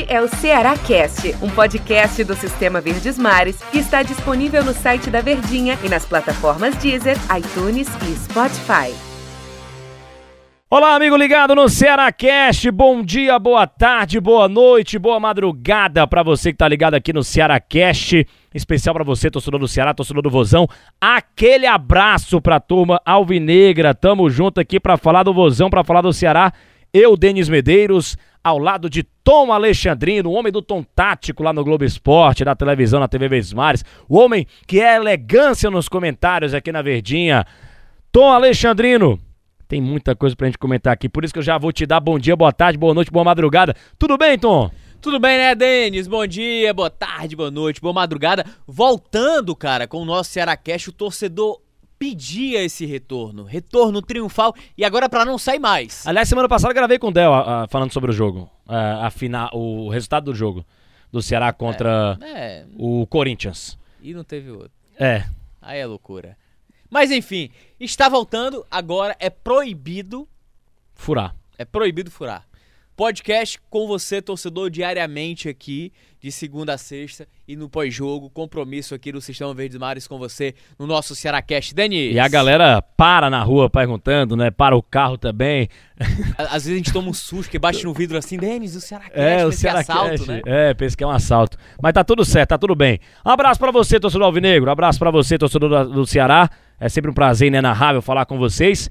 Este é o Ceará Cast, um podcast do Sistema Verdes Mares que está disponível no site da Verdinha e nas plataformas Deezer, iTunes e Spotify. Olá, amigo ligado no Ceará Cast. Bom dia, boa tarde, boa noite, boa madrugada para você que tá ligado aqui no Ceará Cast. Especial para você, torcedor do Ceará, torcedor do Vozão. Aquele abraço pra turma alvinegra. Tamo junto aqui para falar do Vozão, para falar do Ceará. Eu, Denis Medeiros, ao lado de Tom Alexandrino, o homem do tom tático lá no Globo Esporte, na televisão, na TV Vesmares, o homem que é elegância nos comentários aqui na Verdinha. Tom Alexandrino, tem muita coisa pra gente comentar aqui, por isso que eu já vou te dar bom dia, boa tarde, boa noite, boa madrugada. Tudo bem, Tom? Tudo bem, né, Denis? Bom dia, boa tarde, boa noite, boa madrugada. Voltando, cara, com o nosso Cearacast, o torcedor pedia esse retorno, retorno triunfal e agora para não sair mais. Aliás, semana passada eu gravei com o Del a, a, falando sobre o jogo, a, a final, o resultado do jogo do Ceará contra é, é, o Corinthians. E não teve outro. É. Aí é loucura. Mas enfim, está voltando, agora é proibido furar. É proibido furar. Podcast com você, torcedor, diariamente aqui, de segunda a sexta e no pós-jogo. Compromisso aqui do Sistema Verdes Mares com você no nosso Cearacast. Denis. E a galera para na rua perguntando, né? Para o carro também. Às vezes a gente toma um susto que bate no vidro assim, Denis, o Cearacast, é, o Cearacast, é assalto, né? É, pensa que é um assalto. Mas tá tudo certo, tá tudo bem. Um abraço para você, torcedor alvinegro. Um abraço para você, torcedor do Ceará. É sempre um prazer inenarrável falar com vocês.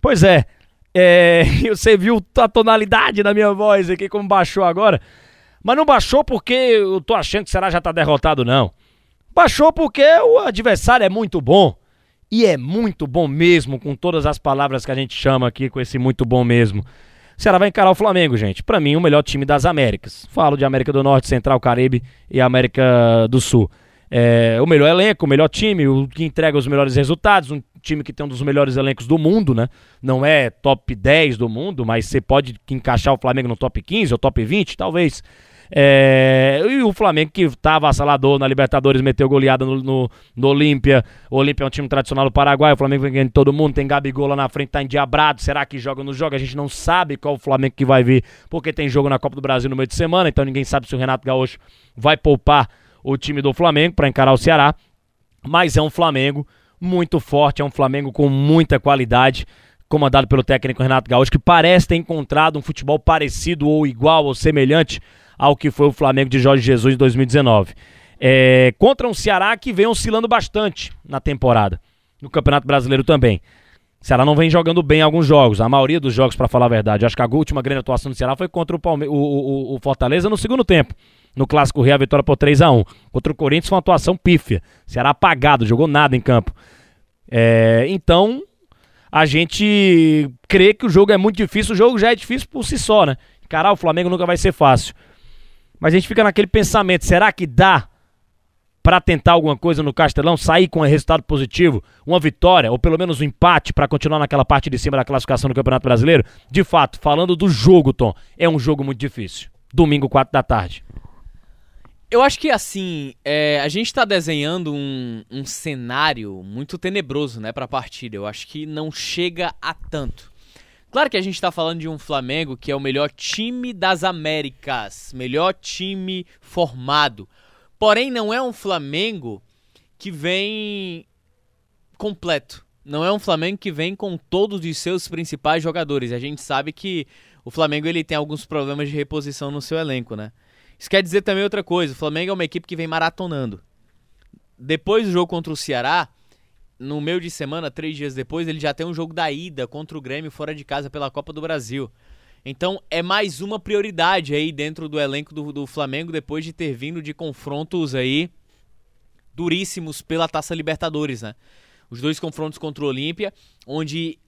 Pois é, é, você viu a tonalidade da minha voz aqui, como baixou agora. Mas não baixou porque eu tô achando que o Ceará já tá derrotado, não. Baixou porque o adversário é muito bom. E é muito bom mesmo, com todas as palavras que a gente chama aqui, com esse muito bom mesmo. O Ceará vai encarar o Flamengo, gente. Para mim, o melhor time das Américas. Falo de América do Norte, Central, Caribe e América do Sul é, o melhor elenco, o melhor time, o que entrega os melhores resultados, um time que tem um dos melhores elencos do mundo, né? Não é top 10 do mundo, mas você pode encaixar o Flamengo no top 15 ou top 20, talvez. É, e o Flamengo que estava assalador na Libertadores, meteu goleada no, no, no Olímpia. O Olímpia é um time tradicional do Paraguai. O Flamengo vem ganhando todo mundo. Tem Gabigol lá na frente, tá endiabrado. Será que joga ou não joga? A gente não sabe qual o Flamengo que vai vir, porque tem jogo na Copa do Brasil no meio de semana. Então ninguém sabe se o Renato Gaúcho vai poupar o time do Flamengo para encarar o Ceará, mas é um Flamengo muito forte, é um Flamengo com muita qualidade, comandado pelo técnico Renato Gaúcho, que parece ter encontrado um futebol parecido ou igual ou semelhante ao que foi o Flamengo de Jorge Jesus em 2019. É, contra um Ceará que vem oscilando bastante na temporada, no Campeonato Brasileiro também. O Ceará não vem jogando bem em alguns jogos, a maioria dos jogos, para falar a verdade. Acho que a última grande atuação do Ceará foi contra o, Palme o, o, o Fortaleza no segundo tempo no Clássico Rio, a vitória por 3 a 1 Contra o Corinthians foi uma atuação pífia. Ceará apagado, jogou nada em campo. É, então, a gente crê que o jogo é muito difícil. O jogo já é difícil por si só, né? Encarar o Flamengo nunca vai ser fácil. Mas a gente fica naquele pensamento: será que dá para tentar alguma coisa no Castelão, sair com um resultado positivo, uma vitória ou pelo menos um empate para continuar naquela parte de cima da classificação do Campeonato Brasileiro? De fato, falando do jogo, Tom, é um jogo muito difícil. Domingo, 4 da tarde. Eu acho que assim, é, a gente está desenhando um, um, cenário muito tenebroso, né, para partida. Eu acho que não chega a tanto. Claro que a gente está falando de um Flamengo que é o melhor time das Américas, melhor time formado. Porém, não é um Flamengo que vem completo. Não é um Flamengo que vem com todos os seus principais jogadores. A gente sabe que o Flamengo ele tem alguns problemas de reposição no seu elenco, né? Isso quer dizer também outra coisa: o Flamengo é uma equipe que vem maratonando. Depois do jogo contra o Ceará, no meio de semana, três dias depois, ele já tem um jogo da ida contra o Grêmio fora de casa pela Copa do Brasil. Então é mais uma prioridade aí dentro do elenco do, do Flamengo depois de ter vindo de confrontos aí duríssimos pela Taça Libertadores, né? Os dois confrontos contra o Olímpia, onde,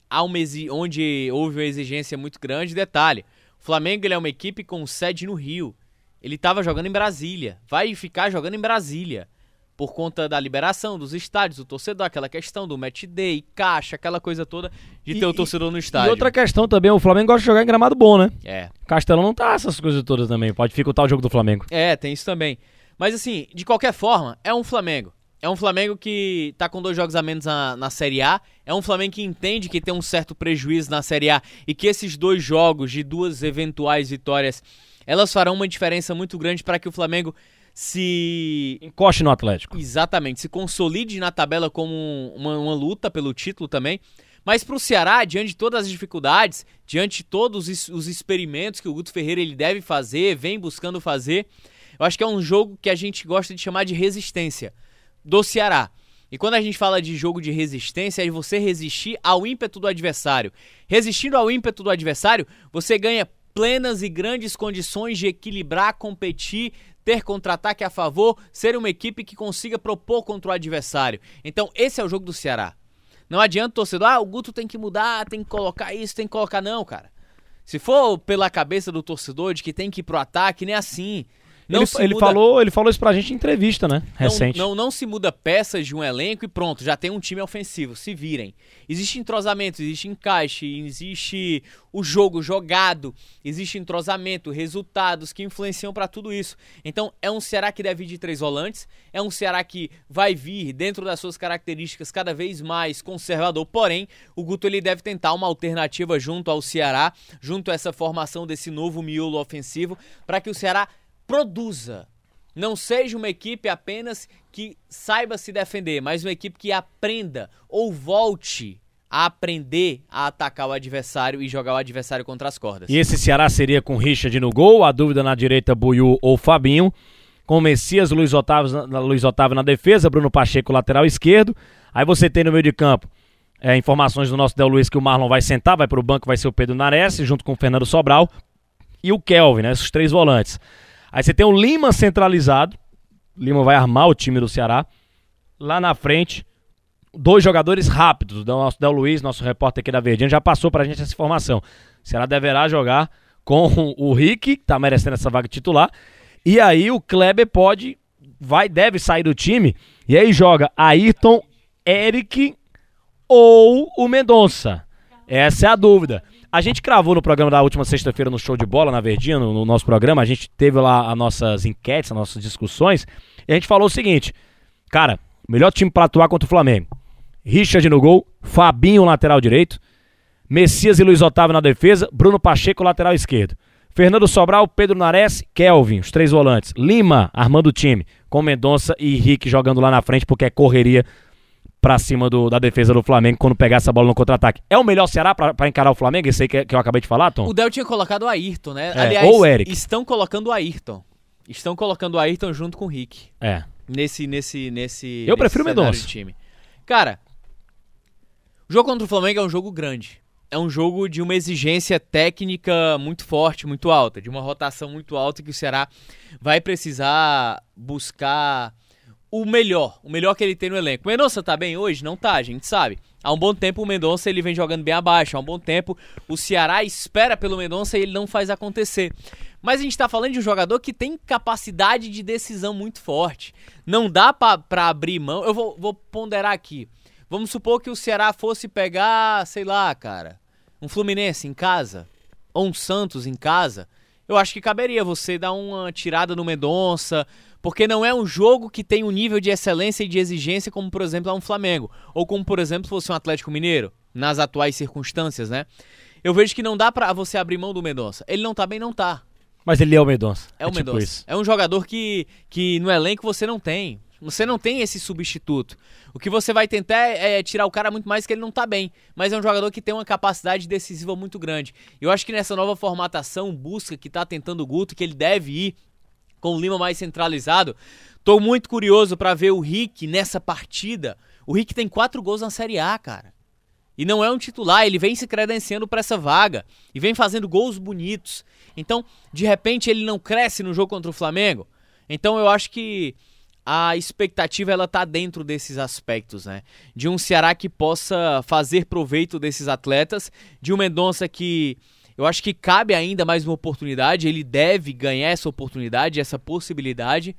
onde houve uma exigência muito grande. Detalhe: o Flamengo é uma equipe com sede no Rio. Ele estava jogando em Brasília. Vai ficar jogando em Brasília. Por conta da liberação dos estádios, o torcedor, aquela questão do match day, caixa, aquela coisa toda de e, ter o torcedor no estádio. E outra questão também, o Flamengo gosta de jogar em gramado bom, né? É. Castelão não tá essas coisas todas também. Pode dificultar o jogo do Flamengo. É, tem isso também. Mas assim, de qualquer forma, é um Flamengo. É um Flamengo que tá com dois jogos a menos na, na Série A. É um Flamengo que entende que tem um certo prejuízo na Série A e que esses dois jogos de duas eventuais vitórias, elas farão uma diferença muito grande para que o Flamengo se encoste no Atlético. Exatamente, se consolide na tabela como uma, uma luta pelo título também. Mas para o Ceará, diante de todas as dificuldades, diante de todos os experimentos que o Guto Ferreira ele deve fazer, vem buscando fazer, eu acho que é um jogo que a gente gosta de chamar de resistência do Ceará. E quando a gente fala de jogo de resistência, é você resistir ao ímpeto do adversário. Resistindo ao ímpeto do adversário, você ganha plenas e grandes condições de equilibrar, competir, ter contra-ataque a favor, ser uma equipe que consiga propor contra o adversário. Então, esse é o jogo do Ceará. Não adianta o torcedor, ah, o Guto tem que mudar, tem que colocar isso, tem que colocar. Não, cara. Se for pela cabeça do torcedor de que tem que ir pro ataque, nem é assim. Não ele, ele muda... falou, ele falou isso pra gente em entrevista, né? Recente. Não, não, não, se muda peças de um elenco e pronto, já tem um time ofensivo. Se virem. Existe entrosamento, existe encaixe, existe o jogo jogado, existe entrosamento, resultados que influenciam para tudo isso. Então é um Ceará que deve ir de três volantes, é um Ceará que vai vir dentro das suas características cada vez mais conservador. Porém, o Guto ele deve tentar uma alternativa junto ao Ceará, junto a essa formação desse novo miolo ofensivo, para que o Ceará produza. Não seja uma equipe apenas que saiba se defender, mas uma equipe que aprenda ou volte a aprender a atacar o adversário e jogar o adversário contra as cordas. E esse Ceará seria com Richard no gol, a dúvida na direita, Buiu ou Fabinho, com Messias, Luiz Otávio, Luiz Otávio na defesa, Bruno Pacheco lateral esquerdo. Aí você tem no meio de campo é, informações do nosso Del Luiz que o Marlon vai sentar, vai para o banco, vai ser o Pedro Nares, junto com o Fernando Sobral e o Kelvin, né, esses três volantes. Aí você tem o Lima centralizado. Lima vai armar o time do Ceará. Lá na frente, dois jogadores rápidos. O nosso Del Luiz, nosso repórter aqui da Verdinha, já passou pra gente essa informação. O Ceará deverá jogar com o Rick, que tá merecendo essa vaga titular. E aí o Kleber pode, vai, deve sair do time. E aí joga Ayrton, Eric ou o Mendonça. Essa é a dúvida. A gente cravou no programa da última sexta-feira no show de bola, na Verdinha, no, no, nosso programa. A gente teve lá as nossas enquetes, as nossas discussões. E a gente falou o seguinte: cara, melhor time para atuar contra o Flamengo. Richard no gol, Fabinho lateral direito, Messias e Luiz Otávio na defesa, Bruno Pacheco lateral esquerdo. Fernando Sobral, Pedro Nares, Kelvin, os três volantes. Lima armando o time, com Mendonça e Henrique jogando lá na frente, porque é correria pra cima do, da defesa do Flamengo quando pegar essa bola no contra-ataque. É o melhor Ceará pra, pra encarar o Flamengo? Esse aí que, que eu acabei de falar, Tom? O Del tinha colocado o Ayrton, né? É, Aliás, ou o Eric. estão colocando o Ayrton. Estão colocando o Ayrton junto com o Rick. É. Nesse, nesse, nesse. Eu nesse prefiro o Mendonça. Time. Cara, o jogo contra o Flamengo é um jogo grande. É um jogo de uma exigência técnica muito forte, muito alta, de uma rotação muito alta que o Ceará vai precisar buscar o melhor, o melhor que ele tem no elenco. Mendonça tá bem hoje? Não tá, a gente sabe. Há um bom tempo o Mendonça ele vem jogando bem abaixo. Há um bom tempo o Ceará espera pelo Mendonça e ele não faz acontecer. Mas a gente tá falando de um jogador que tem capacidade de decisão muito forte. Não dá para abrir mão. Eu vou, vou ponderar aqui. Vamos supor que o Ceará fosse pegar, sei lá, cara, um Fluminense em casa ou um Santos em casa. Eu acho que caberia você dar uma tirada no Mendonça, porque não é um jogo que tem um nível de excelência e de exigência como, por exemplo, é um Flamengo, ou como, por exemplo, fosse um Atlético Mineiro, nas atuais circunstâncias, né? Eu vejo que não dá para você abrir mão do Mendonça. Ele não tá bem, não tá. Mas ele é o Mendonça. É, é o tipo Mendonça. Isso. É um jogador que, que no elenco você não tem. Você não tem esse substituto. O que você vai tentar é, é tirar o cara muito mais que ele não tá bem. Mas é um jogador que tem uma capacidade decisiva muito grande. Eu acho que nessa nova formatação, busca que tá tentando o Guto, que ele deve ir com o Lima mais centralizado. Tô muito curioso para ver o Rick nessa partida. O Rick tem quatro gols na Série A, cara. E não é um titular, ele vem se credenciando para essa vaga e vem fazendo gols bonitos. Então, de repente, ele não cresce no jogo contra o Flamengo. Então, eu acho que a expectativa ela tá dentro desses aspectos, né? De um Ceará que possa fazer proveito desses atletas, de um Mendonça que eu acho que cabe ainda mais uma oportunidade, ele deve ganhar essa oportunidade, essa possibilidade,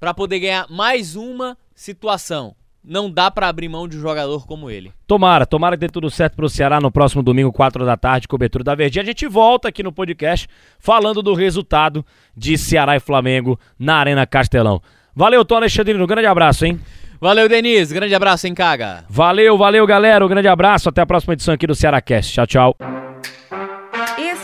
para poder ganhar mais uma situação. Não dá para abrir mão de um jogador como ele. Tomara, tomara que dê tudo certo pro Ceará no próximo domingo, 4 da tarde, cobertura da Verdinha. A gente volta aqui no podcast falando do resultado de Ceará e Flamengo na Arena Castelão. Valeu, Tom Alexandrino. Um grande abraço, hein? Valeu, Denise. Grande abraço, hein, Caga. Valeu, valeu, galera. Um grande abraço. Até a próxima edição aqui do Ceará Cast. Tchau, tchau.